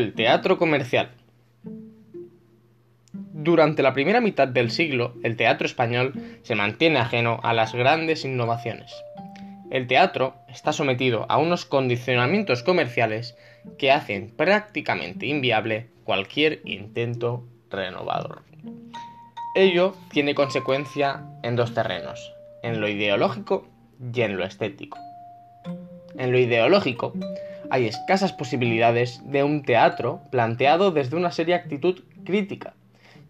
El teatro comercial. Durante la primera mitad del siglo, el teatro español se mantiene ajeno a las grandes innovaciones. El teatro está sometido a unos condicionamientos comerciales que hacen prácticamente inviable cualquier intento renovador. Ello tiene consecuencia en dos terrenos, en lo ideológico y en lo estético. En lo ideológico, hay escasas posibilidades de un teatro planteado desde una seria actitud crítica,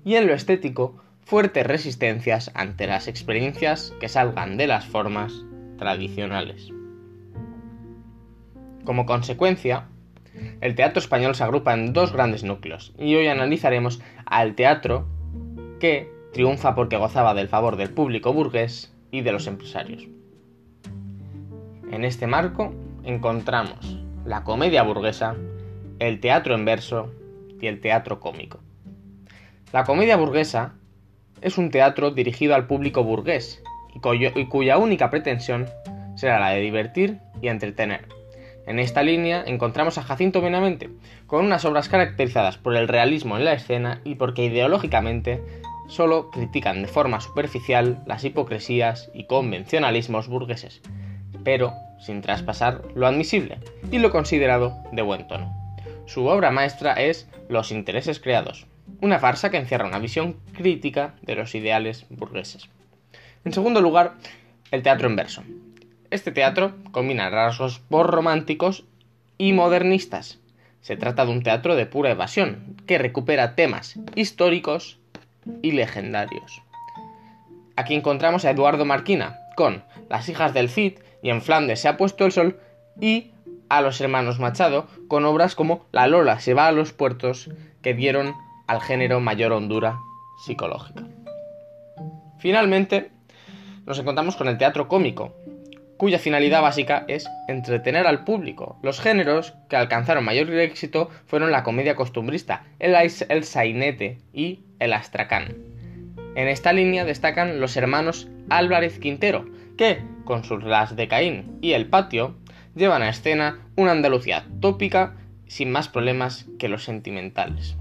y en lo estético, fuertes resistencias ante las experiencias que salgan de las formas tradicionales. Como consecuencia, el teatro español se agrupa en dos grandes núcleos, y hoy analizaremos al teatro que triunfa porque gozaba del favor del público burgués y de los empresarios. En este marco encontramos la comedia burguesa, el teatro en verso y el teatro cómico. La comedia burguesa es un teatro dirigido al público burgués y, cuya única pretensión será la de divertir y entretener. En esta línea encontramos a Jacinto Benavente, con unas obras caracterizadas por el realismo en la escena y porque ideológicamente solo critican de forma superficial las hipocresías y convencionalismos burgueses, pero sin traspasar lo admisible y lo considerado de buen tono. Su obra maestra es Los intereses creados, una farsa que encierra una visión crítica de los ideales burgueses. En segundo lugar, el teatro en verso. Este teatro combina rasgos románticos y modernistas. Se trata de un teatro de pura evasión, que recupera temas históricos y legendarios. Aquí encontramos a Eduardo Marquina con Las hijas del Cid y En Flandes se ha puesto el sol y a los hermanos Machado con obras como La Lola se va a los puertos que dieron al género mayor hondura psicológica. Finalmente, nos encontramos con el teatro cómico, cuya finalidad básica es entretener al público. Los géneros que alcanzaron mayor éxito fueron la comedia costumbrista, el, el sainete y el astracán. En esta línea destacan los hermanos Álvarez Quintero, que, con sus Las de Caín y El Patio, llevan a escena una Andalucía tópica sin más problemas que los sentimentales.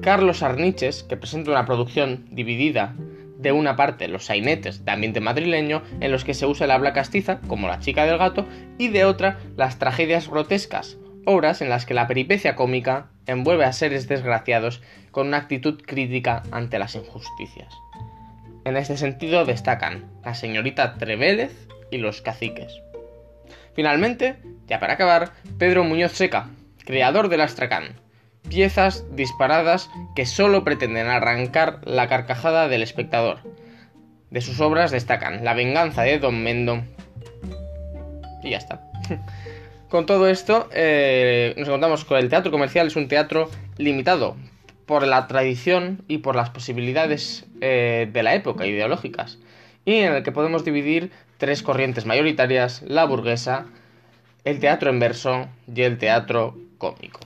Carlos Arniches, que presenta una producción dividida de una parte los sainetes de ambiente madrileño en los que se usa el habla castiza, como La chica del gato, y de otra las tragedias grotescas, obras en las que la peripecia cómica envuelve a seres desgraciados con una actitud crítica ante las injusticias. En este sentido destacan la señorita Trevélez y los caciques. Finalmente, ya para acabar, Pedro Muñoz Seca, creador del Astracán, piezas disparadas que solo pretenden arrancar la carcajada del espectador. De sus obras destacan La venganza de Don Mendo y ya está. Con todo esto, eh, nos encontramos con el teatro comercial, es un teatro limitado por la tradición y por las posibilidades eh, de la época ideológicas, y en el que podemos dividir tres corrientes mayoritarias, la burguesa, el teatro en verso y el teatro cómico.